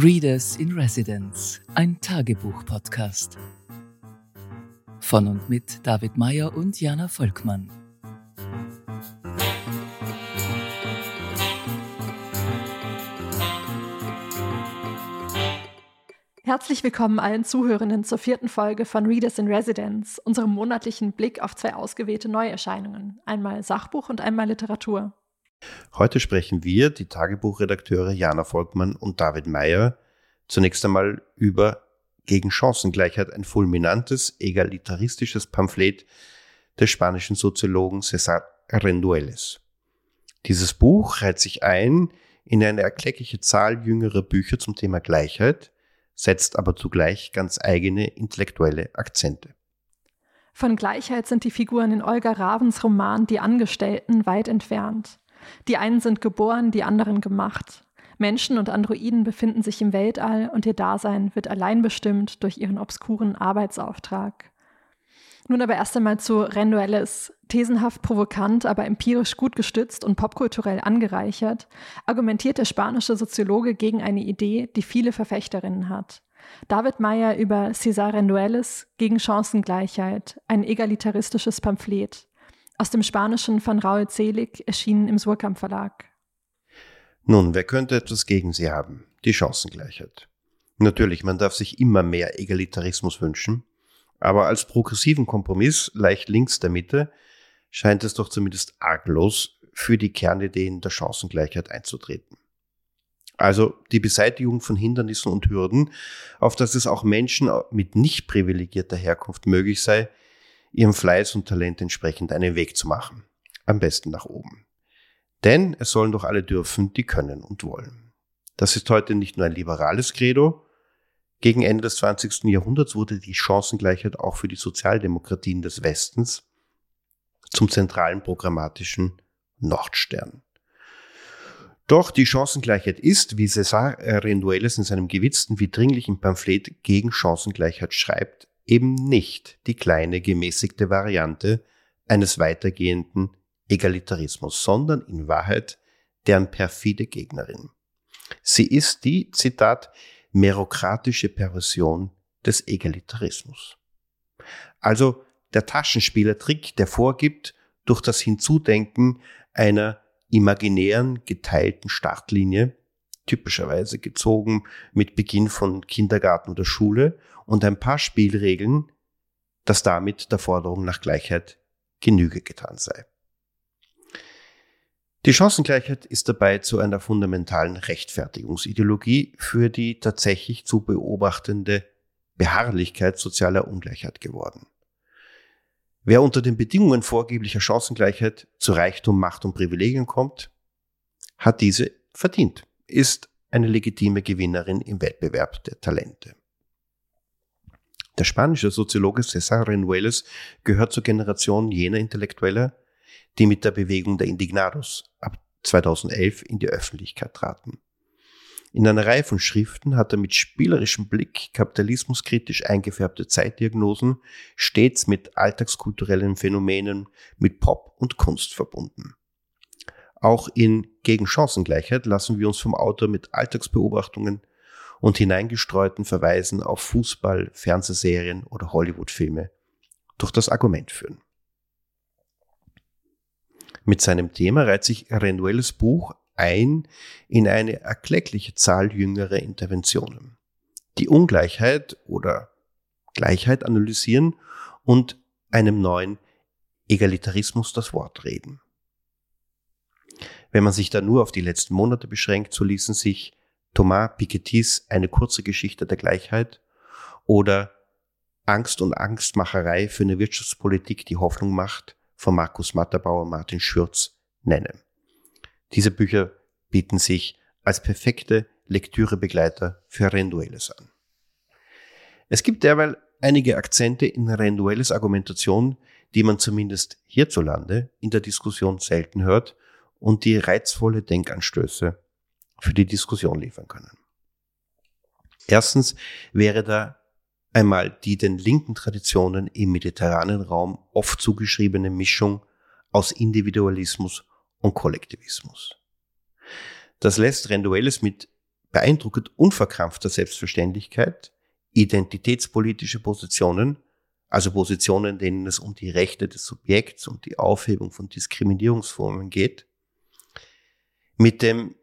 Readers in Residence, ein Tagebuch-Podcast. Von und mit David Meyer und Jana Volkmann. Herzlich willkommen allen Zuhörenden zur vierten Folge von Readers in Residence, unserem monatlichen Blick auf zwei ausgewählte Neuerscheinungen, einmal Sachbuch und einmal Literatur. Heute sprechen wir, die Tagebuchredakteure Jana Volkmann und David Meyer, zunächst einmal über Gegen Chancengleichheit, ein fulminantes, egalitaristisches Pamphlet des spanischen Soziologen César Rendueles. Dieses Buch reiht sich ein in eine erkleckliche Zahl jüngerer Bücher zum Thema Gleichheit, setzt aber zugleich ganz eigene intellektuelle Akzente. Von Gleichheit sind die Figuren in Olga Ravens Roman Die Angestellten weit entfernt. Die einen sind geboren, die anderen gemacht. Menschen und Androiden befinden sich im Weltall und ihr Dasein wird allein bestimmt durch ihren obskuren Arbeitsauftrag. Nun aber erst einmal zu Renduelles. Thesenhaft provokant, aber empirisch gut gestützt und popkulturell angereichert, argumentiert der spanische Soziologe gegen eine Idee, die viele Verfechterinnen hat. David Meyer über César Rendueles gegen Chancengleichheit, ein egalitaristisches Pamphlet aus dem Spanischen von Raul Zelig, erschienen im Surkamp Verlag. Nun, wer könnte etwas gegen sie haben? Die Chancengleichheit. Natürlich, man darf sich immer mehr Egalitarismus wünschen, aber als progressiven Kompromiss, leicht links der Mitte, scheint es doch zumindest arglos für die Kernideen der Chancengleichheit einzutreten. Also die Beseitigung von Hindernissen und Hürden, auf dass es auch Menschen mit nicht privilegierter Herkunft möglich sei, ihrem Fleiß und Talent entsprechend einen Weg zu machen. Am besten nach oben. Denn es sollen doch alle dürfen, die können und wollen. Das ist heute nicht nur ein liberales Credo. Gegen Ende des 20. Jahrhunderts wurde die Chancengleichheit auch für die Sozialdemokratien des Westens zum zentralen programmatischen Nordstern. Doch die Chancengleichheit ist, wie César Rendueles in seinem gewitzten wie dringlichen Pamphlet gegen Chancengleichheit schreibt, eben nicht die kleine gemäßigte Variante eines weitergehenden Egalitarismus, sondern in Wahrheit deren perfide Gegnerin. Sie ist die, Zitat, merokratische Perversion des Egalitarismus. Also der Taschenspielertrick, der vorgibt, durch das Hinzudenken einer imaginären geteilten Startlinie typischerweise gezogen mit Beginn von Kindergarten oder Schule und ein paar Spielregeln, dass damit der Forderung nach Gleichheit Genüge getan sei. Die Chancengleichheit ist dabei zu einer fundamentalen Rechtfertigungsideologie für die tatsächlich zu beobachtende Beharrlichkeit sozialer Ungleichheit geworden. Wer unter den Bedingungen vorgeblicher Chancengleichheit zu Reichtum, Macht und Privilegien kommt, hat diese verdient ist eine legitime Gewinnerin im Wettbewerb der Talente. Der spanische Soziologe César Renueles gehört zur Generation jener Intellektueller, die mit der Bewegung der Indignados ab 2011 in die Öffentlichkeit traten. In einer Reihe von Schriften hat er mit spielerischem Blick kapitalismuskritisch eingefärbte Zeitdiagnosen stets mit alltagskulturellen Phänomenen, mit Pop und Kunst verbunden. Auch in Gegen Chancengleichheit lassen wir uns vom Autor mit Alltagsbeobachtungen und hineingestreuten Verweisen auf Fußball, Fernsehserien oder Hollywoodfilme durch das Argument führen. Mit seinem Thema reiht sich Renuels Buch ein in eine erkleckliche Zahl jüngerer Interventionen, die Ungleichheit oder Gleichheit analysieren und einem neuen Egalitarismus das Wort reden. Wenn man sich da nur auf die letzten Monate beschränkt, so ließen sich Thomas Piketty's Eine kurze Geschichte der Gleichheit oder Angst und Angstmacherei für eine Wirtschaftspolitik, die Hoffnung macht, von Markus Matterbauer und Martin Schürz nennen. Diese Bücher bieten sich als perfekte Lektürebegleiter für Rendueles an. Es gibt derweil einige Akzente in Rendueles Argumentation, die man zumindest hierzulande in der Diskussion selten hört und die reizvolle Denkanstöße für die Diskussion liefern können. Erstens wäre da einmal die den linken Traditionen im mediterranen Raum oft zugeschriebene Mischung aus Individualismus und Kollektivismus. Das lässt Rendueles mit beeindruckend unverkrampfter Selbstverständlichkeit identitätspolitische Positionen, also Positionen, denen es um die Rechte des Subjekts und die Aufhebung von Diskriminierungsformen geht, mit dem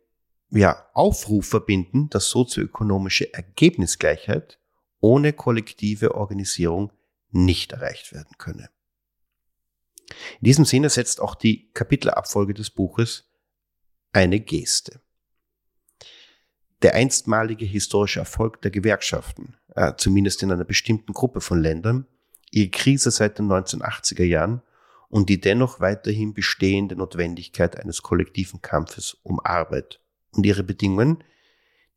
ja, Aufruf verbinden, dass sozioökonomische Ergebnisgleichheit ohne kollektive Organisierung nicht erreicht werden könne. In diesem Sinne setzt auch die Kapitelabfolge des Buches eine Geste. Der einstmalige historische Erfolg der Gewerkschaften, äh, zumindest in einer bestimmten Gruppe von Ländern, ihre Krise seit den 1980er Jahren und die dennoch weiterhin bestehende Notwendigkeit eines kollektiven Kampfes um Arbeit und ihre Bedingungen,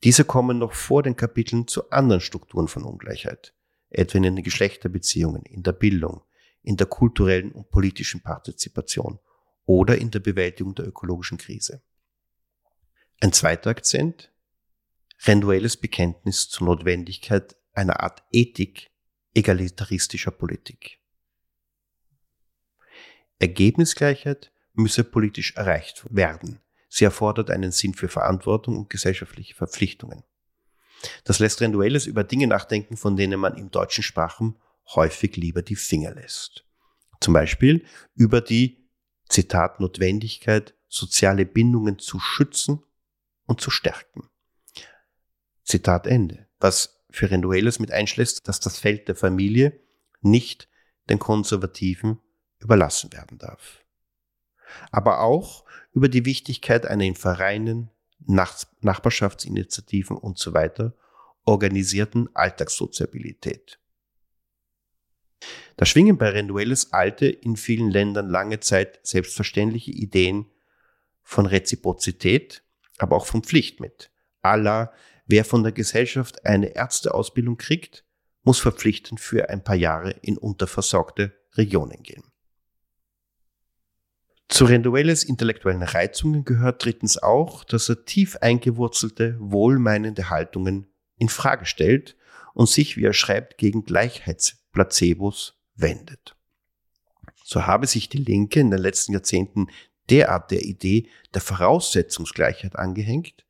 diese kommen noch vor den Kapiteln zu anderen Strukturen von Ungleichheit, etwa in den Geschlechterbeziehungen, in der Bildung, in der kulturellen und politischen Partizipation oder in der Bewältigung der ökologischen Krise. Ein zweiter Akzent, renduelles Bekenntnis zur Notwendigkeit einer Art Ethik egalitaristischer Politik. Ergebnisgleichheit müsse politisch erreicht werden, Sie erfordert einen Sinn für Verantwortung und gesellschaftliche Verpflichtungen. Das lässt Renduelles über Dinge nachdenken, von denen man im deutschen Sprachen häufig lieber die Finger lässt. Zum Beispiel über die, Zitat, Notwendigkeit, soziale Bindungen zu schützen und zu stärken. Zitat Ende. Was für Renduelles mit einschließt, dass das Feld der Familie nicht den Konservativen überlassen werden darf. Aber auch über die Wichtigkeit einer in Vereinen, Nachbarschaftsinitiativen und so weiter organisierten Alltagssoziabilität. Da schwingen bei Renduelles alte, in vielen Ländern lange Zeit selbstverständliche Ideen von Reziprozität, aber auch von Pflicht mit. Allah, wer von der Gesellschaft eine Ärzteausbildung kriegt, muss verpflichtend für ein paar Jahre in unterversorgte Regionen gehen. Zu Renduelles intellektuellen Reizungen gehört drittens auch, dass er tief eingewurzelte, wohlmeinende Haltungen in Frage stellt und sich, wie er schreibt, gegen Gleichheitsplacebos wendet. So habe sich die Linke in den letzten Jahrzehnten derart der Idee der Voraussetzungsgleichheit angehängt,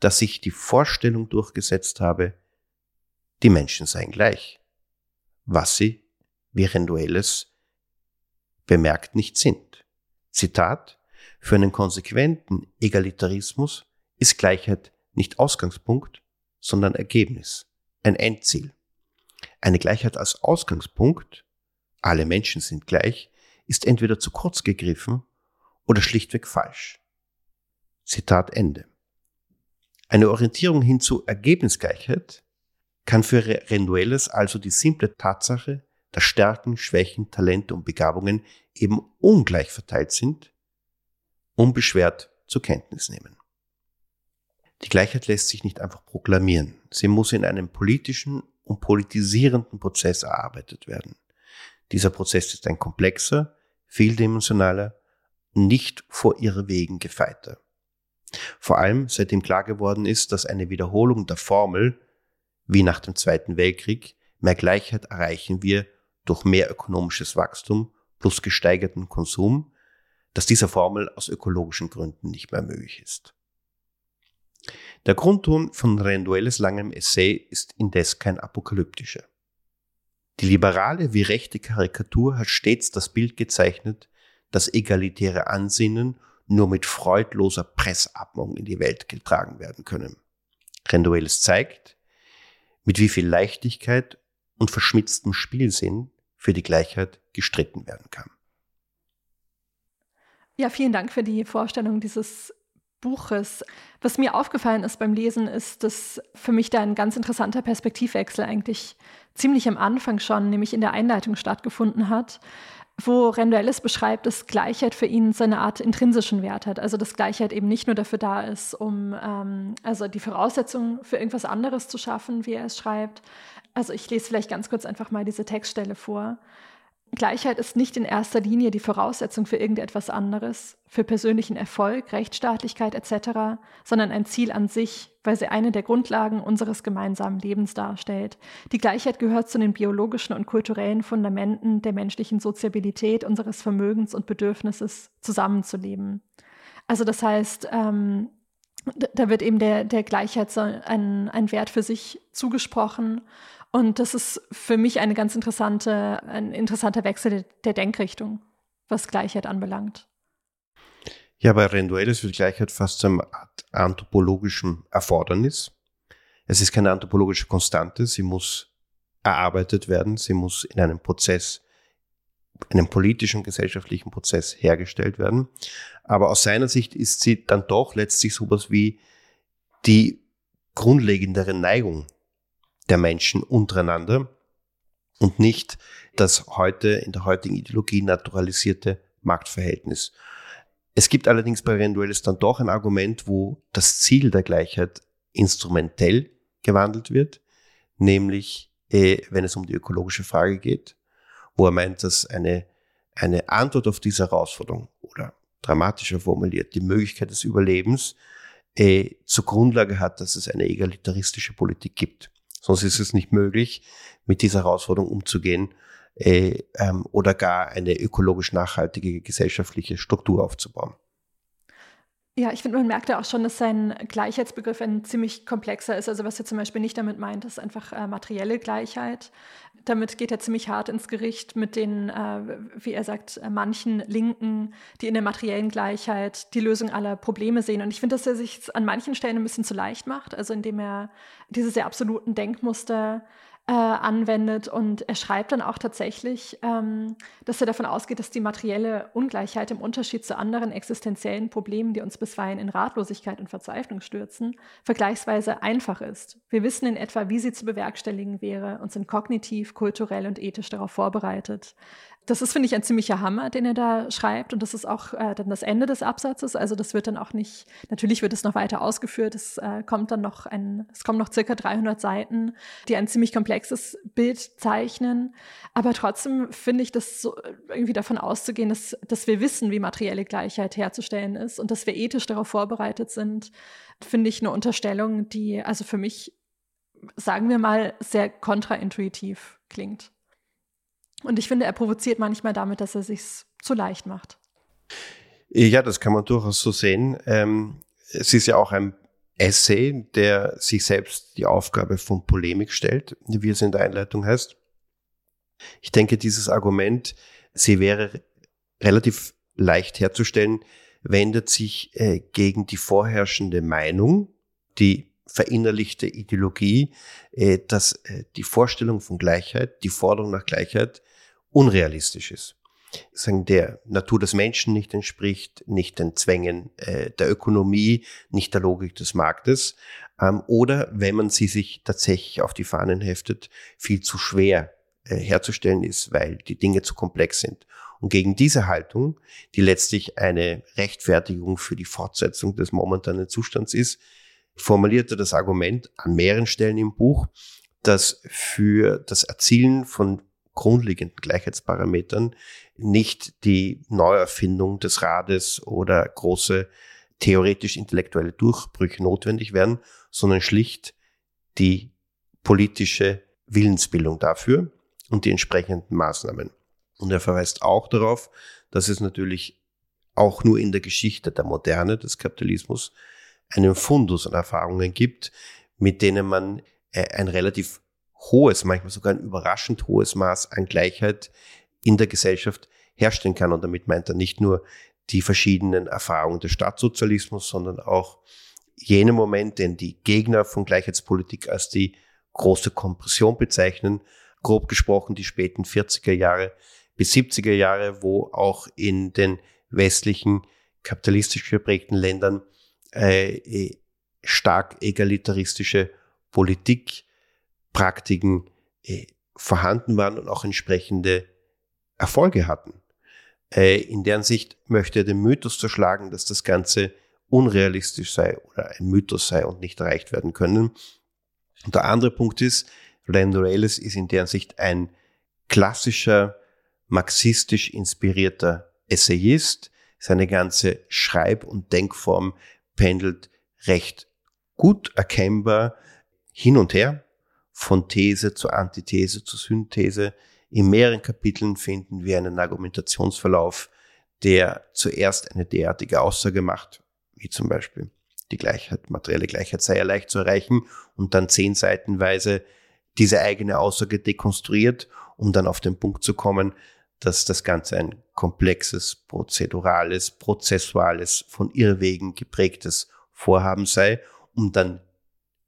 dass sich die Vorstellung durchgesetzt habe, die Menschen seien gleich, was sie, wie Renduelles bemerkt, nicht sind. Zitat, für einen konsequenten Egalitarismus ist Gleichheit nicht Ausgangspunkt, sondern Ergebnis, ein Endziel. Eine Gleichheit als Ausgangspunkt, alle Menschen sind gleich, ist entweder zu kurz gegriffen oder schlichtweg falsch. Zitat Ende. Eine Orientierung hin zu Ergebnisgleichheit kann für Renduelles also die simple Tatsache dass Stärken, Schwächen, Talente und Begabungen eben ungleich verteilt sind, unbeschwert zur Kenntnis nehmen. Die Gleichheit lässt sich nicht einfach proklamieren. Sie muss in einem politischen und politisierenden Prozess erarbeitet werden. Dieser Prozess ist ein komplexer, vieldimensionaler, nicht vor ihre Wegen gefeiter. Vor allem seitdem klar geworden ist, dass eine Wiederholung der Formel, wie nach dem Zweiten Weltkrieg, mehr Gleichheit erreichen wir durch mehr ökonomisches Wachstum plus gesteigerten Konsum, dass dieser Formel aus ökologischen Gründen nicht mehr möglich ist. Der Grundton von Renduelles langem Essay ist indes kein apokalyptischer. Die liberale wie rechte Karikatur hat stets das Bild gezeichnet, dass egalitäre Ansinnen nur mit freudloser Pressatmung in die Welt getragen werden können. Renduelles zeigt, mit wie viel Leichtigkeit und verschmitztem Spielsinn für die Gleichheit gestritten werden kann. Ja, vielen Dank für die Vorstellung dieses Buches. Was mir aufgefallen ist beim Lesen, ist, dass für mich da ein ganz interessanter Perspektivwechsel eigentlich ziemlich am Anfang schon, nämlich in der Einleitung stattgefunden hat, wo Renduelles beschreibt, dass Gleichheit für ihn seine Art intrinsischen Wert hat. Also dass Gleichheit eben nicht nur dafür da ist, um ähm, also die Voraussetzungen für irgendwas anderes zu schaffen, wie er es schreibt, also ich lese vielleicht ganz kurz einfach mal diese Textstelle vor. Gleichheit ist nicht in erster Linie die Voraussetzung für irgendetwas anderes, für persönlichen Erfolg, Rechtsstaatlichkeit etc., sondern ein Ziel an sich, weil sie eine der Grundlagen unseres gemeinsamen Lebens darstellt. Die Gleichheit gehört zu den biologischen und kulturellen Fundamenten der menschlichen Soziabilität, unseres Vermögens und Bedürfnisses, zusammenzuleben. Also das heißt, ähm, da wird eben der, der Gleichheit ein, ein Wert für sich zugesprochen. Und das ist für mich eine ganz interessante, ein interessanter Wechsel der Denkrichtung, was Gleichheit anbelangt. Ja, bei Rendueles wird Gleichheit fast zu einem anthropologischen Erfordernis. Es ist keine anthropologische Konstante, sie muss erarbeitet werden, sie muss in einem Prozess, einem politischen, gesellschaftlichen Prozess hergestellt werden. Aber aus seiner Sicht ist sie dann doch letztlich sowas wie die grundlegendere Neigung der Menschen untereinander und nicht das heute in der heutigen Ideologie naturalisierte Machtverhältnis. Es gibt allerdings bei Renduelis dann doch ein Argument, wo das Ziel der Gleichheit instrumentell gewandelt wird, nämlich äh, wenn es um die ökologische Frage geht, wo er meint, dass eine, eine Antwort auf diese Herausforderung oder dramatischer formuliert, die Möglichkeit des Überlebens äh, zur Grundlage hat, dass es eine egalitaristische Politik gibt. Sonst ist es nicht möglich, mit dieser Herausforderung umzugehen äh, ähm, oder gar eine ökologisch nachhaltige gesellschaftliche Struktur aufzubauen. Ja, ich finde, man merkt ja auch schon, dass sein Gleichheitsbegriff ein ziemlich komplexer ist. Also was er zum Beispiel nicht damit meint, ist einfach äh, materielle Gleichheit. Damit geht er ziemlich hart ins Gericht mit den, äh, wie er sagt, äh, manchen Linken, die in der materiellen Gleichheit die Lösung aller Probleme sehen. Und ich finde, dass er sich an manchen Stellen ein bisschen zu leicht macht, also indem er diese sehr absoluten Denkmuster äh, anwendet. Und er schreibt dann auch tatsächlich, ähm, dass er davon ausgeht, dass die materielle Ungleichheit im Unterschied zu anderen existenziellen Problemen, die uns bisweilen in Ratlosigkeit und Verzweiflung stürzen, vergleichsweise einfach ist. Wir wissen in etwa, wie sie zu bewerkstelligen wäre und sind kognitiv, kulturell und ethisch darauf vorbereitet. Das ist, finde ich, ein ziemlicher Hammer, den er da schreibt. Und das ist auch äh, dann das Ende des Absatzes. Also das wird dann auch nicht, natürlich wird es noch weiter ausgeführt. Es äh, kommt dann noch ein, es kommen noch circa 300 Seiten, die ein ziemlich komplexes Bild zeichnen. Aber trotzdem finde ich das so irgendwie davon auszugehen, dass, dass wir wissen, wie materielle Gleichheit herzustellen ist und dass wir ethisch darauf vorbereitet sind, finde ich eine Unterstellung, die also für mich, sagen wir mal, sehr kontraintuitiv klingt. Und ich finde, er provoziert manchmal damit, dass er sich zu leicht macht. Ja, das kann man durchaus so sehen. Ähm, es ist ja auch ein Essay, der sich selbst die Aufgabe von Polemik stellt, wie es in der Einleitung heißt. Ich denke, dieses Argument, sie wäre relativ leicht herzustellen, wendet sich äh, gegen die vorherrschende Meinung, die verinnerlichte Ideologie, äh, dass äh, die Vorstellung von Gleichheit, die Forderung nach Gleichheit unrealistisch ist. Sagen, der Natur des Menschen nicht entspricht, nicht den Zwängen äh, der Ökonomie, nicht der Logik des Marktes, ähm, oder wenn man sie sich tatsächlich auf die Fahnen heftet, viel zu schwer äh, herzustellen ist, weil die Dinge zu komplex sind. Und gegen diese Haltung, die letztlich eine Rechtfertigung für die Fortsetzung des momentanen Zustands ist, formulierte das Argument an mehreren Stellen im Buch, dass für das Erzielen von grundlegenden Gleichheitsparametern nicht die Neuerfindung des Rades oder große theoretisch-intellektuelle Durchbrüche notwendig werden, sondern schlicht die politische Willensbildung dafür und die entsprechenden Maßnahmen. Und er verweist auch darauf, dass es natürlich auch nur in der Geschichte der Moderne des Kapitalismus einen Fundus an Erfahrungen gibt, mit denen man äh, ein relativ hohes, manchmal sogar ein überraschend hohes Maß an Gleichheit in der Gesellschaft herstellen kann. Und damit meint er nicht nur die verschiedenen Erfahrungen des Staatssozialismus, sondern auch jene Momente, in die Gegner von Gleichheitspolitik als die große Kompression bezeichnen, grob gesprochen die späten 40er Jahre bis 70er Jahre, wo auch in den westlichen kapitalistisch geprägten Ländern äh, stark egalitaristische Politik Praktiken äh, vorhanden waren und auch entsprechende Erfolge hatten. Äh, in deren Sicht möchte er den Mythos zerschlagen, dass das Ganze unrealistisch sei oder ein Mythos sei und nicht erreicht werden können. Und der andere Punkt ist, Lando Reyes ist in deren Sicht ein klassischer, marxistisch inspirierter Essayist. Seine ganze Schreib- und Denkform pendelt recht gut erkennbar hin und her, von These zu Antithese zu Synthese. In mehreren Kapiteln finden wir einen Argumentationsverlauf, der zuerst eine derartige Aussage macht, wie zum Beispiel die Gleichheit, materielle Gleichheit sei ja leicht zu erreichen und dann zehn Seitenweise diese eigene Aussage dekonstruiert, um dann auf den Punkt zu kommen, dass das Ganze ein komplexes, prozedurales, prozessuales, von Irrwegen geprägtes Vorhaben sei, um dann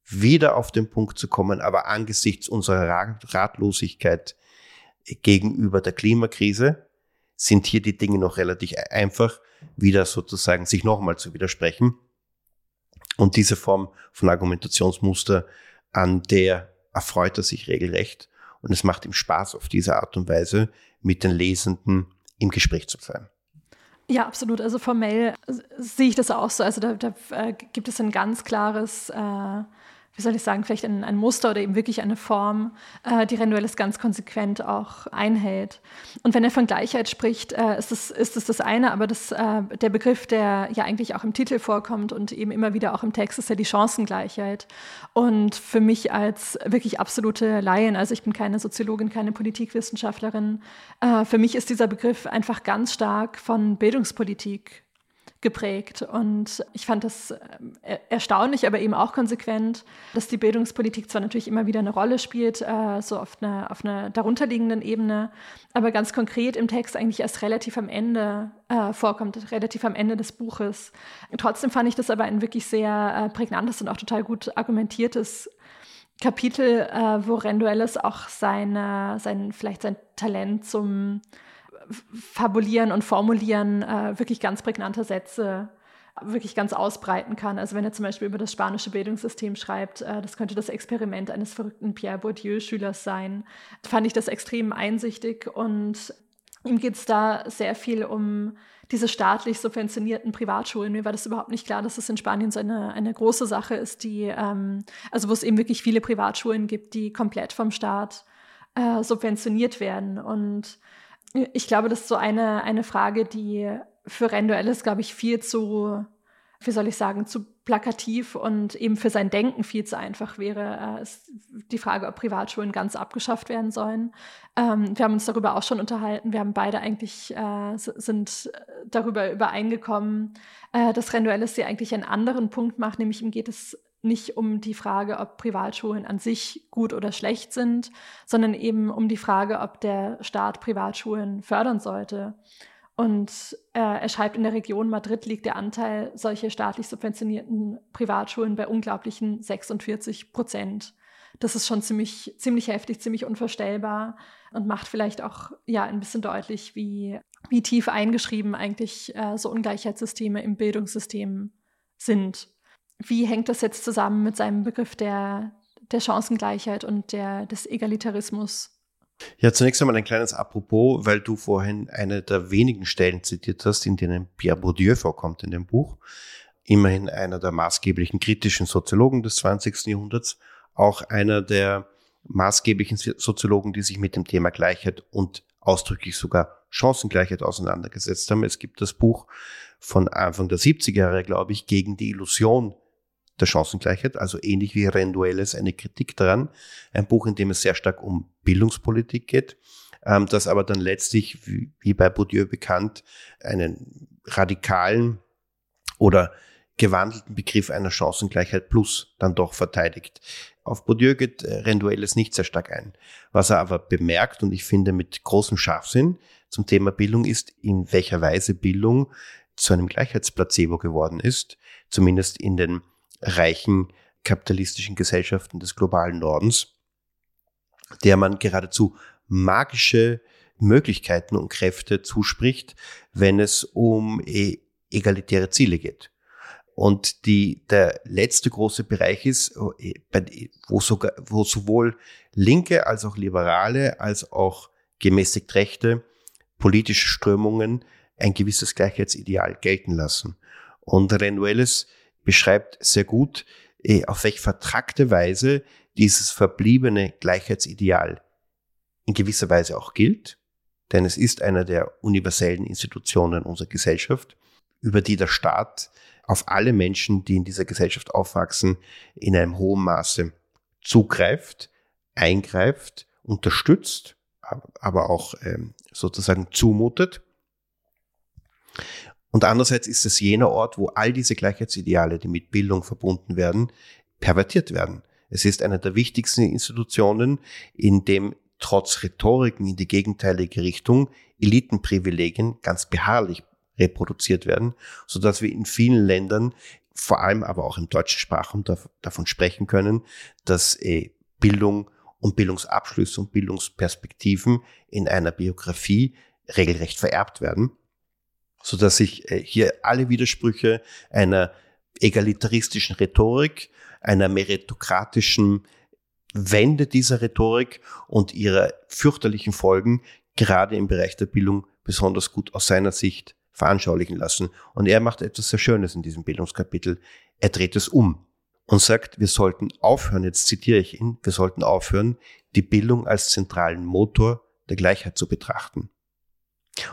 wieder auf den Punkt zu kommen, aber angesichts unserer Ratlosigkeit gegenüber der Klimakrise sind hier die Dinge noch relativ einfach, wieder sozusagen sich nochmal zu widersprechen. Und diese Form von Argumentationsmuster, an der erfreut er sich regelrecht. Und es macht ihm Spaß, auf diese Art und Weise mit den Lesenden im Gespräch zu sein. Ja, absolut. Also formell sehe ich das auch so. Also da, da äh, gibt es ein ganz klares äh, wie soll ich sagen, vielleicht ein, ein Muster oder eben wirklich eine Form, äh, die Rendueles ganz konsequent auch einhält. Und wenn er von Gleichheit spricht, äh, ist, es, ist es das eine, aber das, äh, der Begriff, der ja eigentlich auch im Titel vorkommt und eben immer wieder auch im Text, ist ja die Chancengleichheit. Und für mich als wirklich absolute Laien, also ich bin keine Soziologin, keine Politikwissenschaftlerin, äh, für mich ist dieser Begriff einfach ganz stark von Bildungspolitik geprägt. Und ich fand das äh, erstaunlich, aber eben auch konsequent, dass die Bildungspolitik zwar natürlich immer wieder eine Rolle spielt, äh, so auf einer, auf einer darunterliegenden Ebene, aber ganz konkret im Text eigentlich erst relativ am Ende äh, vorkommt, relativ am Ende des Buches. Trotzdem fand ich das aber ein wirklich sehr prägnantes und auch total gut argumentiertes Kapitel, wo Renduelles auch seine, sein, vielleicht sein Talent zum Fabulieren und Formulieren äh, wirklich ganz prägnante Sätze wirklich ganz ausbreiten kann. Also wenn er zum Beispiel über das spanische Bildungssystem schreibt, äh, das könnte das Experiment eines verrückten Pierre Bourdieu-Schülers sein, fand ich das extrem einsichtig und ihm geht es da sehr viel um diese staatlich subventionierten Privatschulen. Mir war das überhaupt nicht klar, dass es in Spanien so eine, eine große Sache ist, die, ähm, also wo es eben wirklich viele Privatschulen gibt, die komplett vom Staat äh, subventioniert werden. Und ich glaube, das ist so eine, eine Frage, die für Renduell ist, glaube ich, viel zu, wie soll ich sagen, zu plakativ und eben für sein Denken viel zu einfach wäre. Äh, ist die Frage, ob Privatschulen ganz abgeschafft werden sollen. Ähm, wir haben uns darüber auch schon unterhalten. Wir haben beide eigentlich, äh, sind darüber übereingekommen, äh, dass Renduelles sie eigentlich einen anderen Punkt macht, nämlich ihm geht es nicht um die Frage, ob Privatschulen an sich gut oder schlecht sind, sondern eben um die Frage, ob der Staat Privatschulen fördern sollte. Und äh, er schreibt, in der Region Madrid liegt der Anteil solcher staatlich subventionierten Privatschulen bei unglaublichen 46 Prozent. Das ist schon ziemlich, ziemlich heftig, ziemlich unvorstellbar und macht vielleicht auch ja, ein bisschen deutlich, wie, wie tief eingeschrieben eigentlich äh, so Ungleichheitssysteme im Bildungssystem sind. Wie hängt das jetzt zusammen mit seinem Begriff der, der Chancengleichheit und der, des Egalitarismus? Ja, zunächst einmal ein kleines Apropos, weil du vorhin eine der wenigen Stellen zitiert hast, in denen Pierre Bourdieu vorkommt in dem Buch. Immerhin einer der maßgeblichen kritischen Soziologen des 20. Jahrhunderts, auch einer der maßgeblichen Soziologen, die sich mit dem Thema Gleichheit und ausdrücklich sogar Chancengleichheit auseinandergesetzt haben. Es gibt das Buch von Anfang der 70er Jahre, glaube ich, gegen die Illusion der Chancengleichheit, also ähnlich wie Renduelles eine Kritik daran. Ein Buch, in dem es sehr stark um Bildungspolitik geht, ähm, das aber dann letztlich, wie bei Bourdieu bekannt, einen radikalen oder gewandelten Begriff einer Chancengleichheit plus dann doch verteidigt. Auf Bourdieu geht äh, Renduelles nicht sehr stark ein. Was er aber bemerkt und ich finde mit großem Scharfsinn zum Thema Bildung ist, in welcher Weise Bildung zu einem Gleichheitsplacebo geworden ist, zumindest in den reichen kapitalistischen Gesellschaften des globalen Nordens, der man geradezu magische Möglichkeiten und Kräfte zuspricht, wenn es um e-, egalitäre Ziele geht. Und die, der letzte große Bereich ist, wo, sogar, wo sowohl Linke als auch Liberale als auch gemäßigt Rechte politische Strömungen ein gewisses Gleichheitsideal gelten lassen. Und Renueles beschreibt sehr gut, eh, auf welche vertrackte Weise dieses verbliebene Gleichheitsideal in gewisser Weise auch gilt, denn es ist einer der universellen Institutionen unserer Gesellschaft, über die der Staat auf alle Menschen, die in dieser Gesellschaft aufwachsen, in einem hohen Maße zugreift, eingreift, unterstützt, aber auch ähm, sozusagen zumutet. Und andererseits ist es jener Ort, wo all diese Gleichheitsideale, die mit Bildung verbunden werden, pervertiert werden. Es ist eine der wichtigsten Institutionen, in dem trotz Rhetoriken in die gegenteilige Richtung Elitenprivilegien ganz beharrlich reproduziert werden, so dass wir in vielen Ländern, vor allem aber auch im deutschen Sprachraum davon sprechen können, dass äh, Bildung und Bildungsabschlüsse und Bildungsperspektiven in einer Biografie regelrecht vererbt werden, so dass sich äh, hier alle Widersprüche einer egalitaristischen Rhetorik, einer meritokratischen Wende dieser Rhetorik und ihrer fürchterlichen Folgen gerade im Bereich der Bildung besonders gut aus seiner Sicht veranschaulichen lassen. Und er macht etwas sehr Schönes in diesem Bildungskapitel. Er dreht es um und sagt, wir sollten aufhören, jetzt zitiere ich ihn, wir sollten aufhören, die Bildung als zentralen Motor der Gleichheit zu betrachten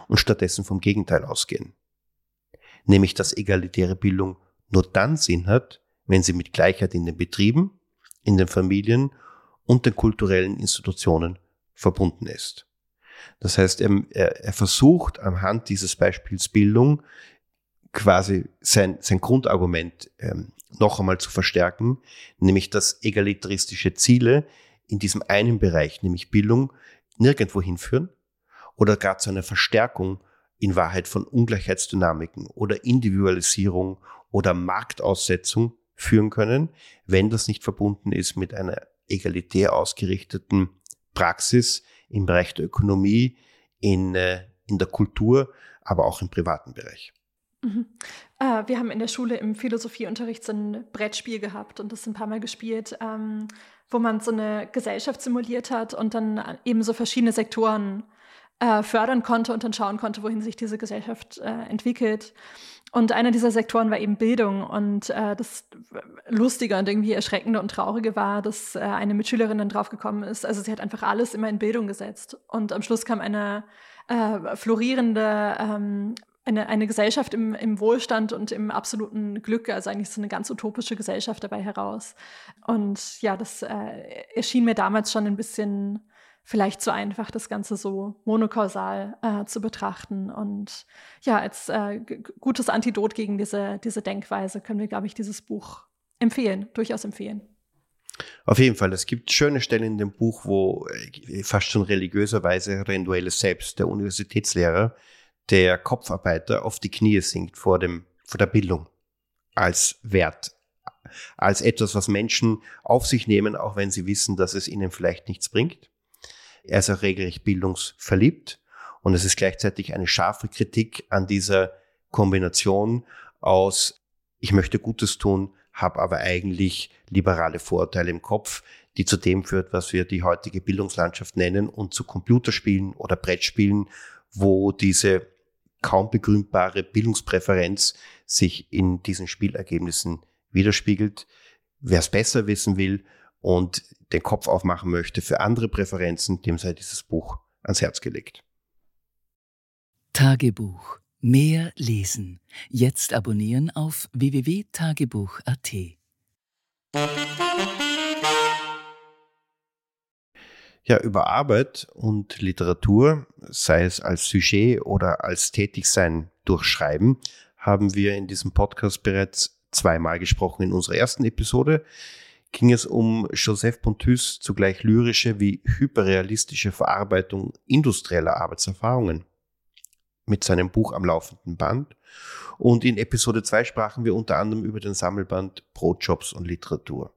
und stattdessen vom Gegenteil ausgehen. Nämlich, dass egalitäre Bildung nur dann Sinn hat, wenn sie mit Gleichheit in den Betrieben, in den Familien und den kulturellen Institutionen verbunden ist. Das heißt, er, er, versucht anhand dieses Beispiels Bildung quasi sein, sein Grundargument ähm, noch einmal zu verstärken, nämlich dass egalitaristische Ziele in diesem einen Bereich, nämlich Bildung, nirgendwo hinführen oder gar zu einer Verstärkung in Wahrheit von Ungleichheitsdynamiken oder Individualisierung oder Marktaussetzung führen können, wenn das nicht verbunden ist mit einer egalitär ausgerichteten Praxis im Bereich der Ökonomie, in, äh, in der Kultur, aber auch im privaten Bereich. Mhm. Äh, wir haben in der Schule im Philosophieunterricht so ein Brettspiel gehabt und das ein paar Mal gespielt, ähm, wo man so eine Gesellschaft simuliert hat und dann eben so verschiedene Sektoren äh, fördern konnte und dann schauen konnte, wohin sich diese Gesellschaft äh, entwickelt. Und einer dieser Sektoren war eben Bildung. Und äh, das Lustige und irgendwie Erschreckende und Traurige war, dass äh, eine Mitschülerin dann draufgekommen ist. Also sie hat einfach alles immer in Bildung gesetzt. Und am Schluss kam eine äh, florierende, ähm, eine, eine Gesellschaft im, im Wohlstand und im absoluten Glück, also eigentlich so eine ganz utopische Gesellschaft dabei heraus. Und ja, das äh, erschien mir damals schon ein bisschen vielleicht zu einfach, das Ganze so monokausal äh, zu betrachten. Und ja, als äh, gutes Antidot gegen diese, diese Denkweise können wir, glaube ich, dieses Buch empfehlen, durchaus empfehlen. Auf jeden Fall. Es gibt schöne Stellen in dem Buch, wo äh, fast schon religiöserweise Rendueles selbst, der Universitätslehrer, der Kopfarbeiter auf die Knie sinkt vor, dem, vor der Bildung als Wert, als etwas, was Menschen auf sich nehmen, auch wenn sie wissen, dass es ihnen vielleicht nichts bringt. Er ist auch regelrecht bildungsverliebt und es ist gleichzeitig eine scharfe Kritik an dieser Kombination aus, ich möchte Gutes tun, habe aber eigentlich liberale Vorurteile im Kopf, die zu dem führt, was wir die heutige Bildungslandschaft nennen und zu Computerspielen oder Brettspielen, wo diese kaum begründbare Bildungspräferenz sich in diesen Spielergebnissen widerspiegelt. Wer es besser wissen will, und den Kopf aufmachen möchte für andere Präferenzen, dem sei dieses Buch ans Herz gelegt. Tagebuch. Mehr lesen. Jetzt abonnieren auf www.tagebuch.at. Ja, über Arbeit und Literatur, sei es als Sujet oder als Tätigsein durch Schreiben, haben wir in diesem Podcast bereits zweimal gesprochen. In unserer ersten Episode ging es um Joseph Pontus zugleich lyrische wie hyperrealistische Verarbeitung industrieller Arbeitserfahrungen mit seinem Buch am laufenden Band. Und in Episode 2 sprachen wir unter anderem über den Sammelband Brotjobs und Literatur.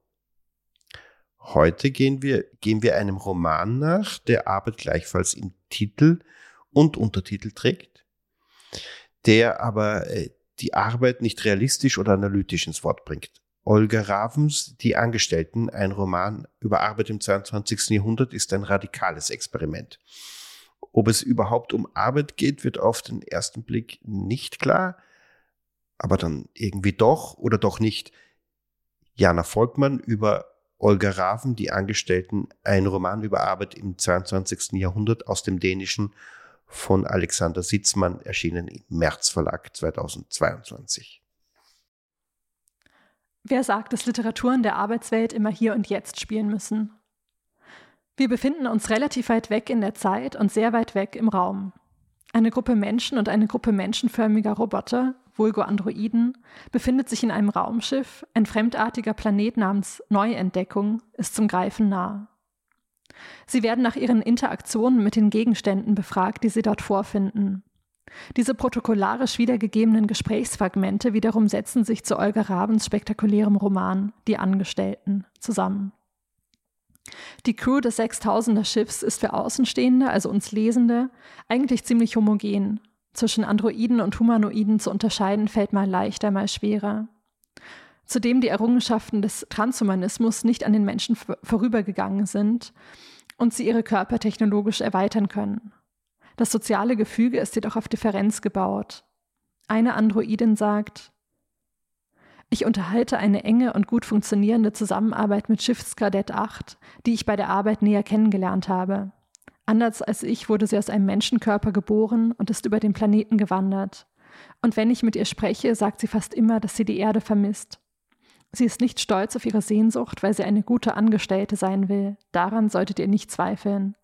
Heute gehen wir, gehen wir einem Roman nach, der Arbeit gleichfalls im Titel und Untertitel trägt, der aber äh, die Arbeit nicht realistisch oder analytisch ins Wort bringt. Olga Ravens Die Angestellten, ein Roman über Arbeit im 22. Jahrhundert, ist ein radikales Experiment. Ob es überhaupt um Arbeit geht, wird auf den ersten Blick nicht klar, aber dann irgendwie doch oder doch nicht. Jana Volkmann über Olga Raven, Die Angestellten, ein Roman über Arbeit im 22. Jahrhundert aus dem Dänischen von Alexander Sitzmann, erschienen im März Verlag 2022. Wer sagt, dass Literaturen der Arbeitswelt immer hier und jetzt spielen müssen? Wir befinden uns relativ weit weg in der Zeit und sehr weit weg im Raum. Eine Gruppe Menschen und eine Gruppe menschenförmiger Roboter, vulgo Androiden, befindet sich in einem Raumschiff, ein fremdartiger Planet namens Neuentdeckung ist zum Greifen nah. Sie werden nach ihren Interaktionen mit den Gegenständen befragt, die sie dort vorfinden. Diese protokollarisch wiedergegebenen Gesprächsfragmente wiederum setzen sich zu Olga Rabens spektakulärem Roman Die Angestellten zusammen. Die Crew des 6000er Schiffs ist für Außenstehende, also uns Lesende, eigentlich ziemlich homogen. Zwischen Androiden und Humanoiden zu unterscheiden fällt mal leichter, mal schwerer. Zudem die Errungenschaften des Transhumanismus nicht an den Menschen vorübergegangen sind und sie ihre Körper technologisch erweitern können. Das soziale Gefüge ist jedoch auf Differenz gebaut. Eine Androidin sagt, ich unterhalte eine enge und gut funktionierende Zusammenarbeit mit Schiffskadett 8, die ich bei der Arbeit näher kennengelernt habe. Anders als ich wurde sie aus einem Menschenkörper geboren und ist über den Planeten gewandert. Und wenn ich mit ihr spreche, sagt sie fast immer, dass sie die Erde vermisst. Sie ist nicht stolz auf ihre Sehnsucht, weil sie eine gute Angestellte sein will. Daran solltet ihr nicht zweifeln.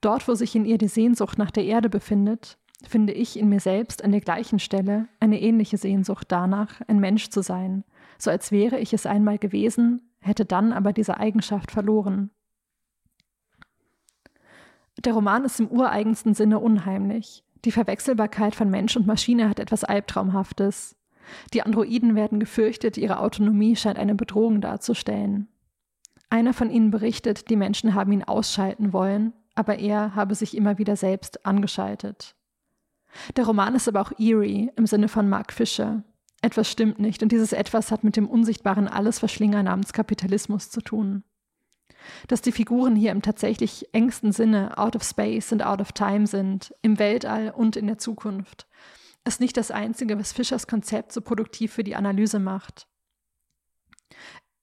Dort, wo sich in ihr die Sehnsucht nach der Erde befindet, finde ich in mir selbst an der gleichen Stelle eine ähnliche Sehnsucht danach, ein Mensch zu sein, so als wäre ich es einmal gewesen, hätte dann aber diese Eigenschaft verloren. Der Roman ist im ureigensten Sinne unheimlich. Die Verwechselbarkeit von Mensch und Maschine hat etwas Albtraumhaftes. Die Androiden werden gefürchtet, ihre Autonomie scheint eine Bedrohung darzustellen. Einer von ihnen berichtet, die Menschen haben ihn ausschalten wollen, aber er habe sich immer wieder selbst angeschaltet. Der Roman ist aber auch eerie im Sinne von Mark Fisher. Etwas stimmt nicht und dieses Etwas hat mit dem unsichtbaren Allesverschlinger namens Kapitalismus zu tun. Dass die Figuren hier im tatsächlich engsten Sinne out of space und out of time sind, im Weltall und in der Zukunft, ist nicht das Einzige, was Fischers Konzept so produktiv für die Analyse macht.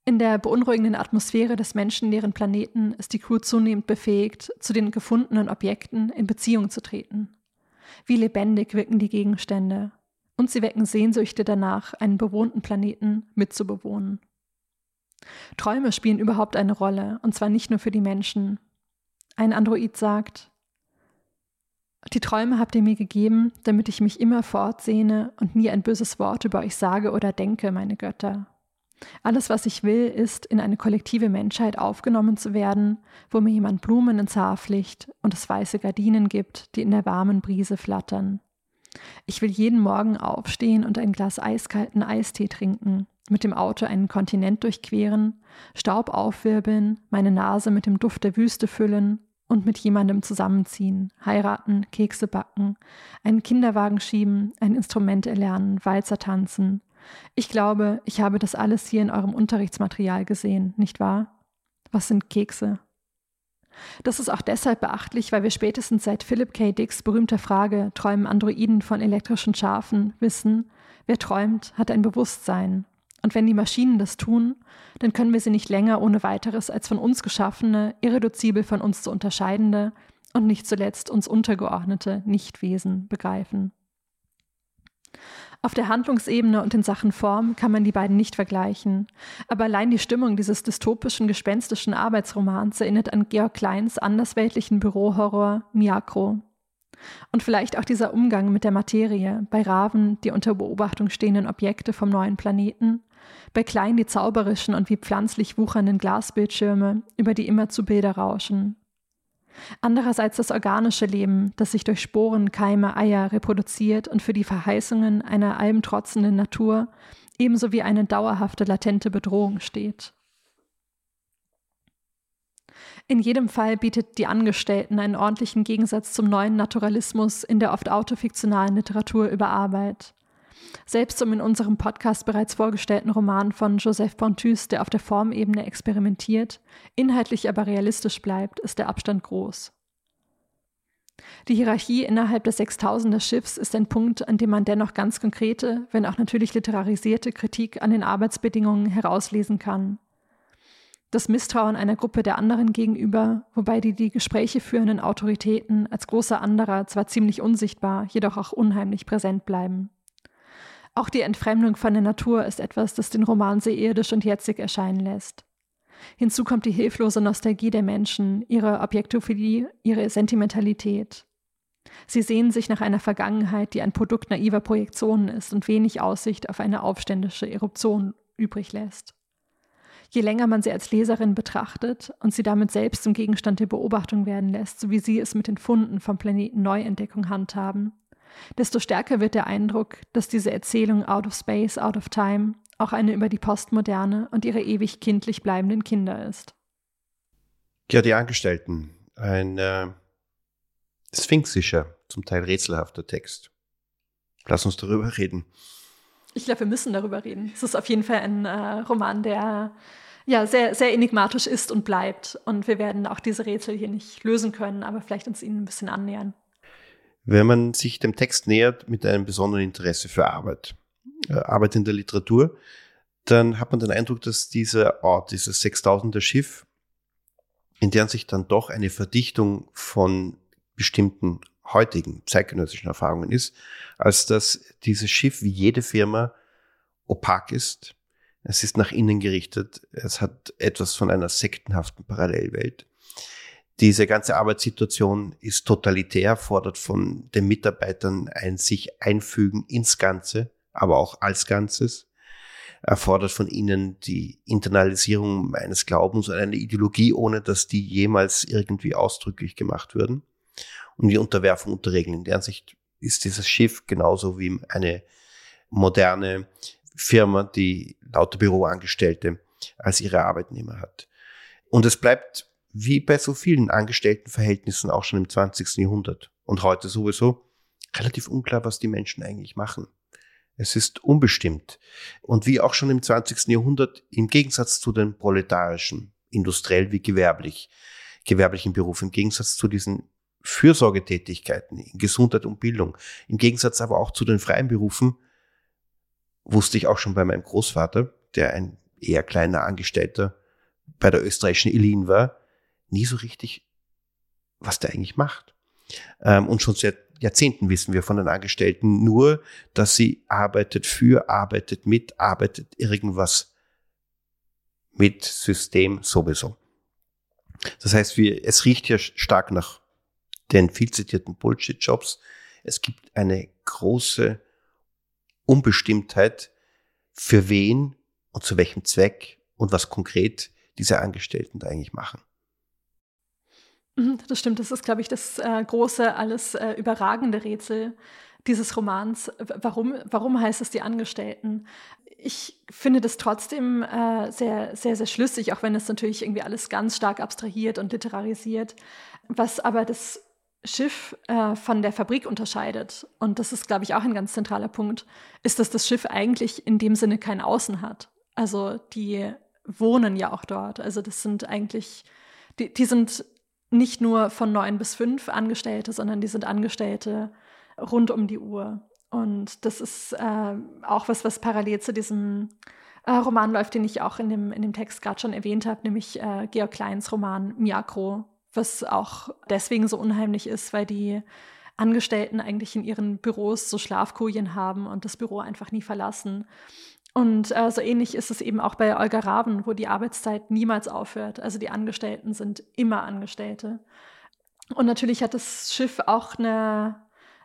In der beunruhigenden Atmosphäre des menschenleeren Planeten ist die Crew zunehmend befähigt, zu den gefundenen Objekten in Beziehung zu treten. Wie lebendig wirken die Gegenstände. Und sie wecken Sehnsüchte danach, einen bewohnten Planeten mitzubewohnen. Träume spielen überhaupt eine Rolle, und zwar nicht nur für die Menschen. Ein Android sagt, die Träume habt ihr mir gegeben, damit ich mich immer fortsehne und nie ein böses Wort über euch sage oder denke, meine Götter. Alles, was ich will, ist, in eine kollektive Menschheit aufgenommen zu werden, wo mir jemand Blumen ins Haar flicht und es weiße Gardinen gibt, die in der warmen Brise flattern. Ich will jeden Morgen aufstehen und ein Glas eiskalten Eistee trinken, mit dem Auto einen Kontinent durchqueren, Staub aufwirbeln, meine Nase mit dem Duft der Wüste füllen und mit jemandem zusammenziehen, heiraten, Kekse backen, einen Kinderwagen schieben, ein Instrument erlernen, Walzer tanzen, ich glaube, ich habe das alles hier in eurem Unterrichtsmaterial gesehen, nicht wahr? Was sind Kekse? Das ist auch deshalb beachtlich, weil wir spätestens seit Philip K. Dicks berühmter Frage Träumen Androiden von elektrischen Schafen wissen, wer träumt, hat ein Bewusstsein. Und wenn die Maschinen das tun, dann können wir sie nicht länger ohne weiteres als von uns geschaffene, irreduzibel von uns zu unterscheidende und nicht zuletzt uns untergeordnete Nichtwesen begreifen. Auf der Handlungsebene und in Sachen Form kann man die beiden nicht vergleichen. Aber allein die Stimmung dieses dystopischen, gespenstischen Arbeitsromans erinnert an Georg Kleins andersweltlichen Bürohorror Miakro. Und vielleicht auch dieser Umgang mit der Materie, bei Raven die unter Beobachtung stehenden Objekte vom neuen Planeten, bei Klein die zauberischen und wie pflanzlich wuchernden Glasbildschirme, über die immerzu Bilder rauschen. Andererseits das organische Leben, das sich durch Sporen, Keime, Eier reproduziert und für die Verheißungen einer allem trotzenden Natur ebenso wie eine dauerhafte latente Bedrohung steht. In jedem Fall bietet die Angestellten einen ordentlichen Gegensatz zum neuen Naturalismus in der oft autofiktionalen Literatur über Arbeit. Selbst zum in unserem Podcast bereits vorgestellten Roman von Joseph Pontus, der auf der Formebene experimentiert, inhaltlich aber realistisch bleibt, ist der Abstand groß. Die Hierarchie innerhalb des Sechstausender Schiffs ist ein Punkt, an dem man dennoch ganz konkrete, wenn auch natürlich literarisierte Kritik an den Arbeitsbedingungen herauslesen kann. das Misstrauen einer Gruppe der anderen gegenüber, wobei die die Gespräche führenden Autoritäten als großer anderer zwar ziemlich unsichtbar, jedoch auch unheimlich präsent bleiben. Auch die Entfremdung von der Natur ist etwas, das den Roman sehr irdisch und jetzig erscheinen lässt. Hinzu kommt die hilflose Nostalgie der Menschen, ihre Objektophilie, ihre Sentimentalität. Sie sehnen sich nach einer Vergangenheit, die ein Produkt naiver Projektionen ist und wenig Aussicht auf eine aufständische Eruption übrig lässt. Je länger man sie als Leserin betrachtet und sie damit selbst zum Gegenstand der Beobachtung werden lässt, so wie sie es mit den Funden vom Planeten Neuentdeckung handhaben, desto stärker wird der Eindruck, dass diese Erzählung Out of Space, Out of Time auch eine über die Postmoderne und ihre ewig kindlich bleibenden Kinder ist. Ja, die Angestellten. Ein äh, sphinxischer, zum Teil rätselhafter Text. Lass uns darüber reden. Ich glaube, wir müssen darüber reden. Es ist auf jeden Fall ein äh, Roman, der ja sehr, sehr enigmatisch ist und bleibt. Und wir werden auch diese Rätsel hier nicht lösen können, aber vielleicht uns ihnen ein bisschen annähern. Wenn man sich dem Text nähert mit einem besonderen Interesse für Arbeit, äh, Arbeit in der Literatur, dann hat man den Eindruck, dass dieser Ort, dieses 6000er Schiff, in deren sich dann doch eine Verdichtung von bestimmten heutigen zeitgenössischen Erfahrungen ist, als dass dieses Schiff wie jede Firma opak ist. Es ist nach innen gerichtet. Es hat etwas von einer sektenhaften Parallelwelt. Diese ganze Arbeitssituation ist totalitär, fordert von den Mitarbeitern ein sich einfügen ins Ganze, aber auch als Ganzes. Erfordert von ihnen die Internalisierung eines Glaubens und einer Ideologie, ohne dass die jemals irgendwie ausdrücklich gemacht würden und die Unterwerfung unter Regeln. In der Ansicht ist dieses Schiff genauso wie eine moderne Firma, die lauter Büroangestellte als ihre Arbeitnehmer hat. Und es bleibt wie bei so vielen Angestelltenverhältnissen auch schon im 20. Jahrhundert und heute sowieso relativ unklar, was die Menschen eigentlich machen. Es ist unbestimmt. Und wie auch schon im 20. Jahrhundert, im Gegensatz zu den proletarischen, industriell wie gewerblich, gewerblichen Berufen, im Gegensatz zu diesen Fürsorgetätigkeiten in Gesundheit und Bildung. Im Gegensatz aber auch zu den freien Berufen wusste ich auch schon bei meinem Großvater, der ein eher kleiner Angestellter bei der österreichischen Elin war, nie so richtig, was der eigentlich macht. Ähm, und schon seit Jahrzehnten wissen wir von den Angestellten nur, dass sie arbeitet für, arbeitet mit, arbeitet irgendwas mit System sowieso. Das heißt, wir, es riecht hier stark nach den viel zitierten Bullshit-Jobs. Es gibt eine große Unbestimmtheit, für wen und zu welchem Zweck und was konkret diese Angestellten da eigentlich machen. Mhm, das stimmt, das ist, glaube ich, das äh, große, alles äh, überragende Rätsel dieses Romans. Warum, warum heißt es die Angestellten? Ich finde das trotzdem äh, sehr, sehr, sehr schlüssig, auch wenn es natürlich irgendwie alles ganz stark abstrahiert und literarisiert. Was aber das Schiff äh, von der Fabrik unterscheidet, und das ist, glaube ich, auch ein ganz zentraler Punkt, ist, dass das Schiff eigentlich in dem Sinne kein Außen hat. Also die wohnen ja auch dort. Also das sind eigentlich, die, die sind nicht nur von neun bis fünf Angestellte, sondern die sind Angestellte rund um die Uhr. Und das ist äh, auch was, was parallel zu diesem äh, Roman läuft, den ich auch in dem, in dem Text gerade schon erwähnt habe, nämlich äh, Georg Kleins Roman Miakro, was auch deswegen so unheimlich ist, weil die Angestellten eigentlich in ihren Büros so Schlafkojen haben und das Büro einfach nie verlassen. Und äh, so ähnlich ist es eben auch bei Olga Raven, wo die Arbeitszeit niemals aufhört. Also die Angestellten sind immer Angestellte. Und natürlich hat das Schiff auch eine,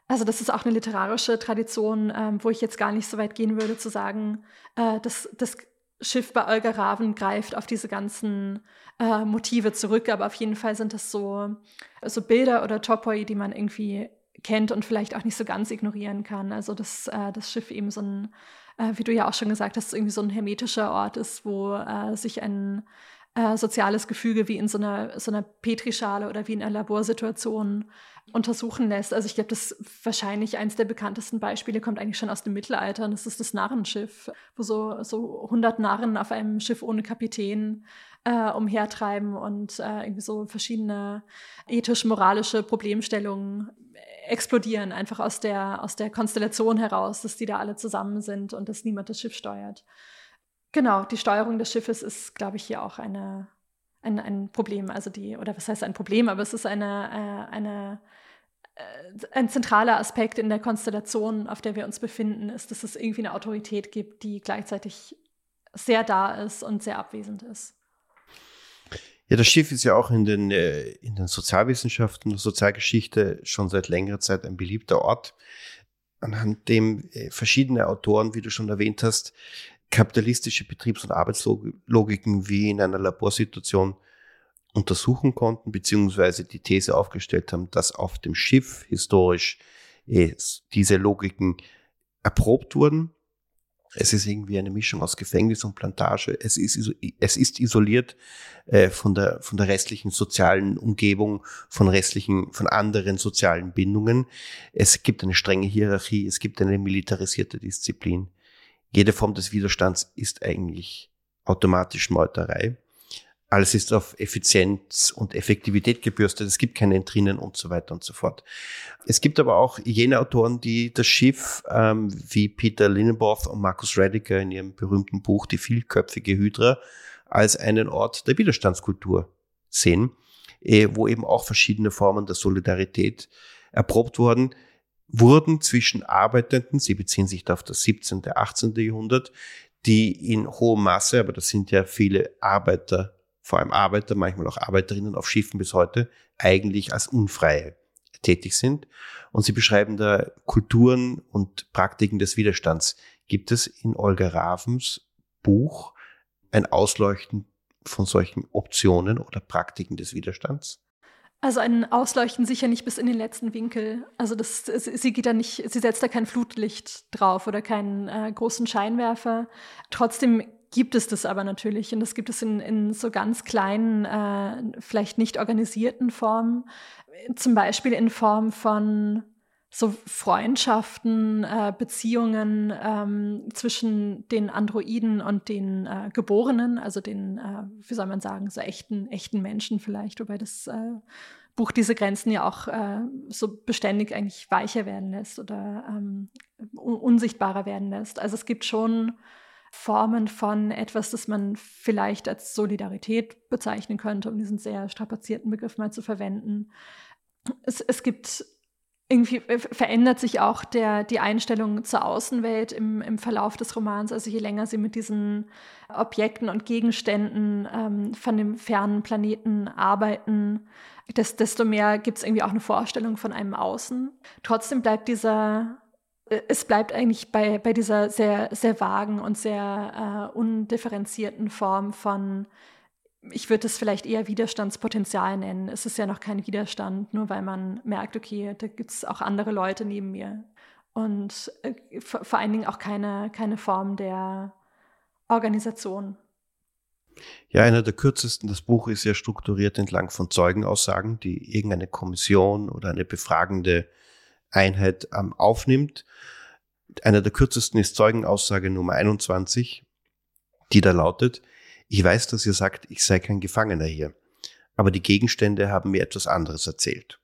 also das ist auch eine literarische Tradition, ähm, wo ich jetzt gar nicht so weit gehen würde zu sagen, äh, dass das Schiff bei Olga Raven greift auf diese ganzen äh, Motive zurück, aber auf jeden Fall sind das so, so Bilder oder Topoi, die man irgendwie kennt und vielleicht auch nicht so ganz ignorieren kann. Also dass äh, das Schiff eben so ein, äh, wie du ja auch schon gesagt hast, irgendwie so ein hermetischer Ort ist, wo äh, sich ein äh, soziales Gefüge wie in so einer, so einer Petrischale oder wie in einer Laborsituation untersuchen lässt. Also ich glaube, das wahrscheinlich eines der bekanntesten Beispiele kommt eigentlich schon aus dem Mittelalter. Und das ist das Narrenschiff, wo so, so 100 Narren auf einem Schiff ohne Kapitän äh, umhertreiben und äh, irgendwie so verschiedene ethisch-moralische Problemstellungen explodieren, einfach aus der, aus der Konstellation heraus, dass die da alle zusammen sind und dass niemand das Schiff steuert. Genau, die Steuerung des Schiffes ist, glaube ich, hier auch eine, ein, ein Problem. Also die, oder was heißt ein Problem, aber es ist eine, äh, eine äh, ein zentraler Aspekt in der Konstellation, auf der wir uns befinden, ist, dass es irgendwie eine Autorität gibt, die gleichzeitig sehr da ist und sehr abwesend ist. Ja, das Schiff ist ja auch in den, äh, in den Sozialwissenschaften und Sozialgeschichte schon seit längerer Zeit ein beliebter Ort, anhand dem äh, verschiedene Autoren, wie du schon erwähnt hast, kapitalistische Betriebs- und Arbeitslogiken wie in einer Laborsituation untersuchen konnten, beziehungsweise die These aufgestellt haben, dass auf dem Schiff historisch äh, diese Logiken erprobt wurden. Es ist irgendwie eine Mischung aus Gefängnis und Plantage. Es ist, es ist isoliert äh, von, der, von der restlichen sozialen Umgebung, von restlichen, von anderen sozialen Bindungen. Es gibt eine strenge Hierarchie, es gibt eine militarisierte Disziplin. Jede Form des Widerstands ist eigentlich automatisch Meuterei alles ist auf Effizienz und Effektivität gebürstet, es gibt keine Entrinnen und so weiter und so fort. Es gibt aber auch jene Autoren, die das Schiff, ähm, wie Peter Lindenboth und Markus Rediker in ihrem berühmten Buch Die vielköpfige Hydra, als einen Ort der Widerstandskultur sehen, äh, wo eben auch verschiedene Formen der Solidarität erprobt worden wurden zwischen Arbeitenden, sie beziehen sich da auf das 17., 18. Jahrhundert, die in hohem Maße, aber das sind ja viele Arbeiter vor allem Arbeiter, manchmal auch Arbeiterinnen auf Schiffen bis heute, eigentlich als Unfreie tätig sind. Und sie beschreiben da Kulturen und Praktiken des Widerstands. Gibt es in Olga Ravens Buch ein Ausleuchten von solchen Optionen oder Praktiken des Widerstands? Also ein Ausleuchten sicher nicht bis in den letzten Winkel. Also das, sie geht da nicht, sie setzt da kein Flutlicht drauf oder keinen äh, großen Scheinwerfer. Trotzdem gibt es das aber natürlich. Und das gibt es in, in so ganz kleinen, äh, vielleicht nicht organisierten Formen, zum Beispiel in Form von so Freundschaften, äh, Beziehungen ähm, zwischen den Androiden und den äh, Geborenen, also den, äh, wie soll man sagen, so echten, echten Menschen vielleicht, wobei das äh, Buch diese Grenzen ja auch äh, so beständig eigentlich weicher werden lässt oder ähm, unsichtbarer werden lässt. Also es gibt schon Formen von etwas, das man vielleicht als Solidarität bezeichnen könnte, um diesen sehr strapazierten Begriff mal zu verwenden. Es, es gibt irgendwie verändert sich auch der, die Einstellung zur Außenwelt im, im Verlauf des Romans. Also je länger sie mit diesen Objekten und Gegenständen ähm, von dem fernen Planeten arbeiten, desto mehr gibt es irgendwie auch eine Vorstellung von einem Außen. Trotzdem bleibt dieser äh, es bleibt eigentlich bei, bei dieser sehr, sehr vagen und sehr äh, undifferenzierten Form von, ich würde es vielleicht eher Widerstandspotenzial nennen. Es ist ja noch kein Widerstand, nur weil man merkt, okay, da gibt es auch andere Leute neben mir. Und äh, vor, vor allen Dingen auch keine, keine Form der Organisation. Ja, einer der kürzesten, das Buch ist ja strukturiert entlang von Zeugenaussagen, die irgendeine Kommission oder eine befragende Einheit ähm, aufnimmt. Einer der kürzesten ist Zeugenaussage Nummer 21, die da lautet, ich weiß, dass ihr sagt, ich sei kein Gefangener hier, aber die Gegenstände haben mir etwas anderes erzählt.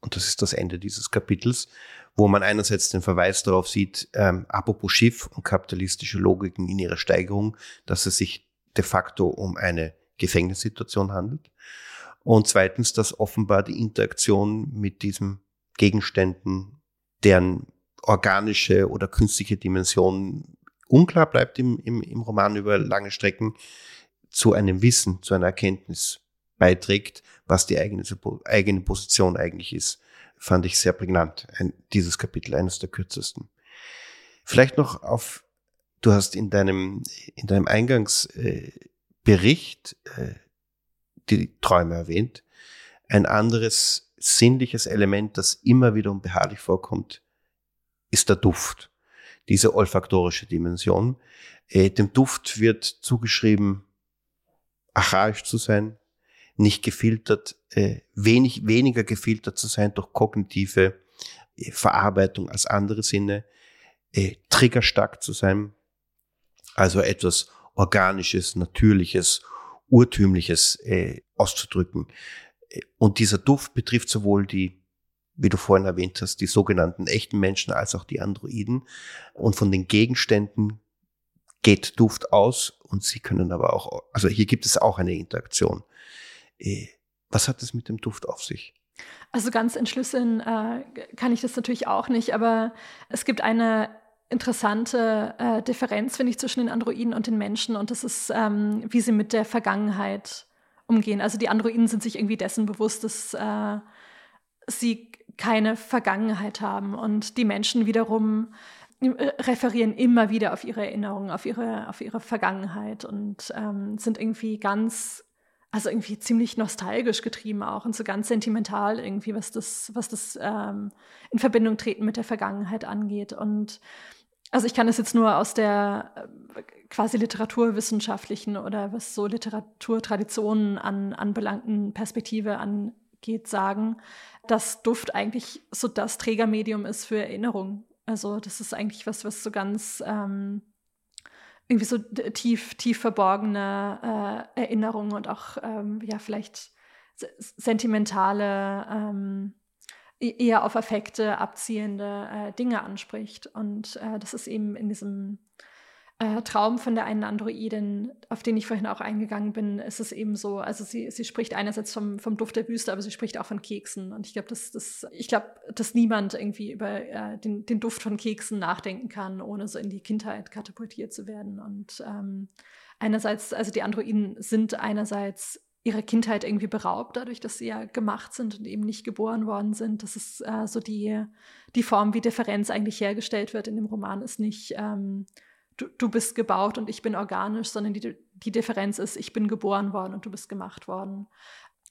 Und das ist das Ende dieses Kapitels, wo man einerseits den Verweis darauf sieht, ähm, apropos Schiff und kapitalistische Logiken in ihrer Steigerung, dass es sich de facto um eine Gefängnissituation handelt. Und zweitens, dass offenbar die Interaktion mit diesem Gegenständen, deren organische oder künstliche Dimension unklar bleibt im, im, im Roman über lange Strecken, zu einem Wissen, zu einer Erkenntnis beiträgt, was die eigene, eigene Position eigentlich ist, fand ich sehr prägnant. Ein, dieses Kapitel, eines der kürzesten. Vielleicht noch auf, du hast in deinem, in deinem Eingangsbericht äh, die Träume erwähnt. Ein anderes sinnliches Element, das immer wieder beharrlich vorkommt, ist der Duft. Diese olfaktorische Dimension. Äh, dem Duft wird zugeschrieben, archaisch zu sein, nicht gefiltert, äh, wenig, weniger gefiltert zu sein durch kognitive äh, Verarbeitung als andere Sinne, äh, triggerstark zu sein, also etwas Organisches, Natürliches, Urtümliches äh, auszudrücken. Und dieser Duft betrifft sowohl die, wie du vorhin erwähnt hast, die sogenannten echten Menschen als auch die Androiden. Und von den Gegenständen geht Duft aus und sie können aber auch, also hier gibt es auch eine Interaktion. Äh, was hat es mit dem Duft auf sich? Also ganz entschlüsseln äh, kann ich das natürlich auch nicht, aber es gibt eine interessante äh, Differenz, finde ich, zwischen den Androiden und den Menschen und das ist, ähm, wie sie mit der Vergangenheit umgehen. Also die Androiden sind sich irgendwie dessen bewusst, dass äh, sie keine Vergangenheit haben und die Menschen wiederum äh, referieren immer wieder auf ihre Erinnerungen, auf ihre, auf ihre Vergangenheit und ähm, sind irgendwie ganz also irgendwie ziemlich nostalgisch getrieben auch und so ganz sentimental irgendwie, was das, was das ähm, in Verbindung treten mit der Vergangenheit angeht. Und also ich kann das jetzt nur aus der äh, quasi literaturwissenschaftlichen oder was so Literaturtraditionen an, anbelangten Perspektive angeht, sagen, dass Duft eigentlich so das Trägermedium ist für Erinnerung. Also das ist eigentlich was, was so ganz ähm, irgendwie so tief, tief verborgene äh, Erinnerungen und auch ähm, ja vielleicht sentimentale, ähm, eher auf Affekte abziehende äh, Dinge anspricht. Und äh, das ist eben in diesem äh, Traum von der einen Androidin, auf den ich vorhin auch eingegangen bin, ist es eben so, also sie, sie spricht einerseits vom, vom Duft der Wüste, aber sie spricht auch von Keksen. Und ich glaube, dass, dass, glaub, dass niemand irgendwie über äh, den, den Duft von Keksen nachdenken kann, ohne so in die Kindheit katapultiert zu werden. Und ähm, einerseits, also die Androiden sind einerseits ihrer Kindheit irgendwie beraubt, dadurch, dass sie ja gemacht sind und eben nicht geboren worden sind. Das ist äh, so die, die Form, wie Differenz eigentlich hergestellt wird in dem Roman, ist nicht ähm, du, du bist gebaut und ich bin organisch, sondern die, die Differenz ist, ich bin geboren worden und du bist gemacht worden.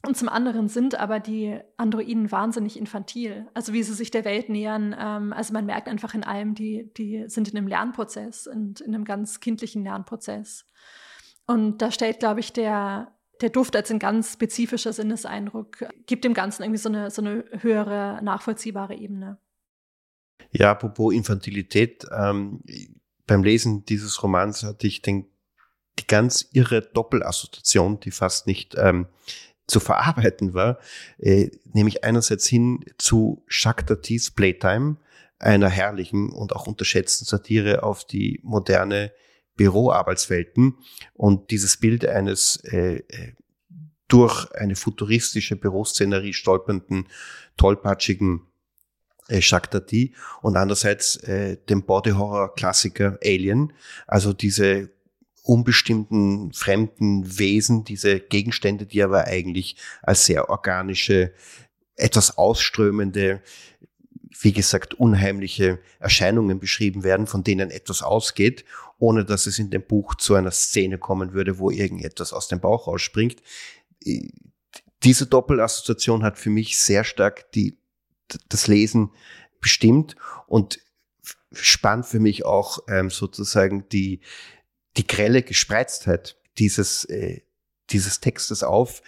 Und zum anderen sind aber die Androiden wahnsinnig infantil. Also wie sie sich der Welt nähern. Ähm, also man merkt einfach in allem, die, die sind in einem Lernprozess und in einem ganz kindlichen Lernprozess. Und da stellt, glaube ich, der, der Duft als ein ganz spezifischer Sinneseindruck, gibt dem Ganzen irgendwie so eine, so eine höhere, nachvollziehbare Ebene. Ja, apropos Infantilität, ähm, beim Lesen dieses Romans hatte ich den, die ganz irre Doppelassoziation, die fast nicht ähm, zu verarbeiten war, äh, nämlich einerseits hin zu Jacques Tatis Playtime, einer herrlichen und auch unterschätzten Satire auf die moderne Büroarbeitswelten und dieses Bild eines äh, äh durch eine futuristische Büroszenerie stolpernden, tollpatschigen äh, Jacques Tati und andererseits äh, dem Body-Horror-Klassiker Alien, also diese unbestimmten fremden Wesen, diese Gegenstände, die aber eigentlich als sehr organische, etwas ausströmende, wie gesagt, unheimliche Erscheinungen beschrieben werden, von denen etwas ausgeht, ohne dass es in dem Buch zu einer Szene kommen würde, wo irgendetwas aus dem Bauch rausspringt. Äh, diese Doppelassoziation hat für mich sehr stark die das Lesen bestimmt und spannt für mich auch ähm, sozusagen die, die grelle Gespreiztheit dieses, äh, dieses Textes auf,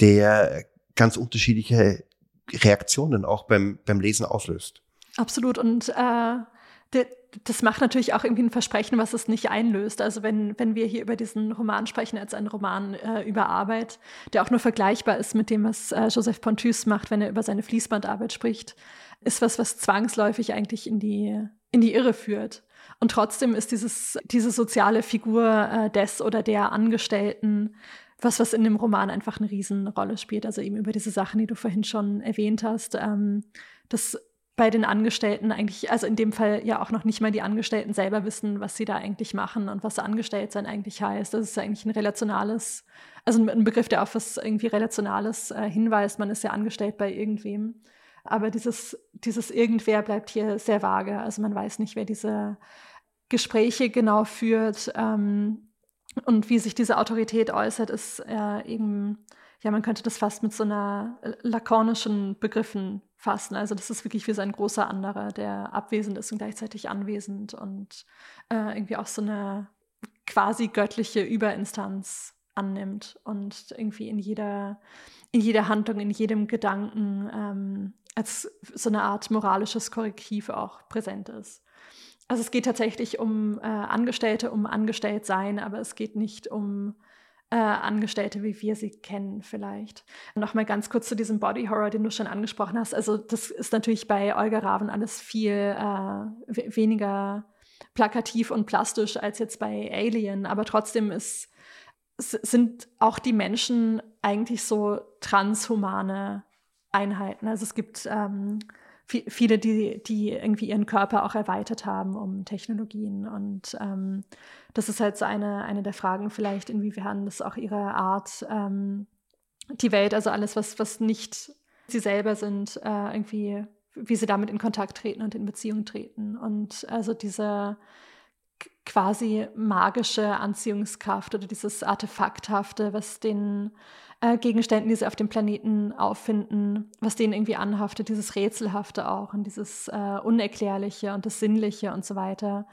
der ganz unterschiedliche Reaktionen auch beim, beim Lesen auslöst. Absolut. Und äh, das macht natürlich auch irgendwie ein Versprechen, was es nicht einlöst. Also wenn, wenn wir hier über diesen Roman sprechen als einen Roman äh, über Arbeit, der auch nur vergleichbar ist mit dem, was äh, Joseph Pontus macht, wenn er über seine Fließbandarbeit spricht, ist was, was zwangsläufig eigentlich in die, in die Irre führt. Und trotzdem ist dieses, diese soziale Figur äh, des oder der Angestellten was, was in dem Roman einfach eine Riesenrolle spielt. Also eben über diese Sachen, die du vorhin schon erwähnt hast. Ähm, das bei den Angestellten eigentlich, also in dem Fall ja auch noch nicht mal die Angestellten selber wissen, was sie da eigentlich machen und was Angestelltsein eigentlich heißt. Das ist ja eigentlich ein relationales, also ein Begriff, der auf was irgendwie Relationales äh, hinweist. Man ist ja angestellt bei irgendwem. Aber dieses, dieses Irgendwer bleibt hier sehr vage. Also man weiß nicht, wer diese Gespräche genau führt. Ähm, und wie sich diese Autorität äußert, ist äh, eben, ja, man könnte das fast mit so einer lakonischen Begriffen fassen. Also das ist wirklich wie so ein großer anderer, der abwesend ist und gleichzeitig anwesend und äh, irgendwie auch so eine quasi göttliche Überinstanz annimmt und irgendwie in jeder, in jeder Handlung, in jedem Gedanken ähm, als so eine Art moralisches Korrektiv auch präsent ist. Also es geht tatsächlich um äh, Angestellte, um Angestelltsein, aber es geht nicht um äh, Angestellte, wie wir sie kennen, vielleicht. Nochmal ganz kurz zu diesem Body Horror, den du schon angesprochen hast. Also, das ist natürlich bei Olga Raven alles viel äh, weniger plakativ und plastisch als jetzt bei Alien, aber trotzdem ist, sind auch die Menschen eigentlich so transhumane Einheiten. Also es gibt ähm, viele, die, die irgendwie ihren Körper auch erweitert haben um Technologien. Und ähm, das ist halt so eine, eine der Fragen vielleicht, inwiefern das auch ihre Art, ähm, die Welt, also alles, was, was nicht sie selber sind, äh, irgendwie, wie sie damit in Kontakt treten und in Beziehung treten. Und also diese quasi magische Anziehungskraft oder dieses Artefakthafte, was den äh, Gegenständen, die sie auf dem Planeten auffinden, was denen irgendwie anhaftet, dieses Rätselhafte auch und dieses äh, Unerklärliche und das Sinnliche und so weiter,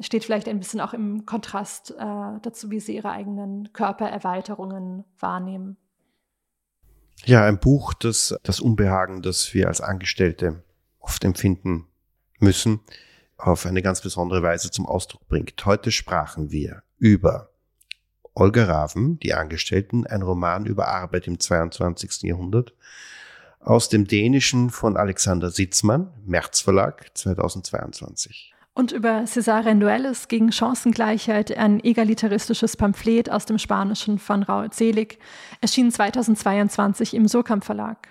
steht vielleicht ein bisschen auch im Kontrast äh, dazu, wie sie ihre eigenen Körpererweiterungen wahrnehmen. Ja, ein Buch, das das Unbehagen, das wir als Angestellte oft empfinden müssen, auf eine ganz besondere Weise zum Ausdruck bringt. Heute sprachen wir über Olga Raven, Die Angestellten, ein Roman über Arbeit im 22. Jahrhundert, aus dem Dänischen von Alexander Sitzmann, März Verlag 2022. Und über Cesare Noelles gegen Chancengleichheit, ein egalitaristisches Pamphlet aus dem Spanischen von Raul Selig, erschien 2022 im Surkamp Verlag.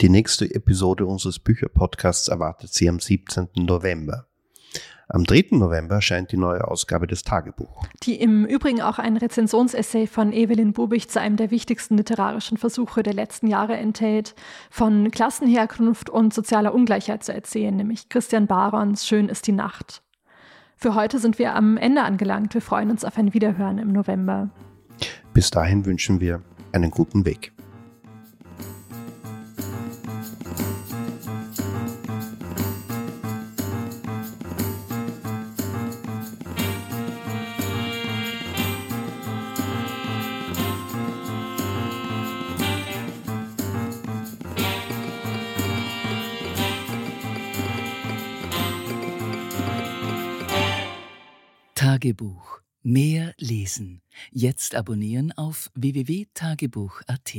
Die nächste Episode unseres Bücherpodcasts erwartet Sie am 17. November. Am 3. November erscheint die neue Ausgabe des Tagebuch. Die im Übrigen auch ein Rezensionsessay von Evelyn Bubich zu einem der wichtigsten literarischen Versuche der letzten Jahre enthält, von Klassenherkunft und sozialer Ungleichheit zu erzählen, nämlich Christian Barons Schön ist die Nacht. Für heute sind wir am Ende angelangt. Wir freuen uns auf ein Wiederhören im November. Bis dahin wünschen wir einen guten Weg. Tagebuch. Mehr lesen. Jetzt abonnieren auf www.tagebuch.at.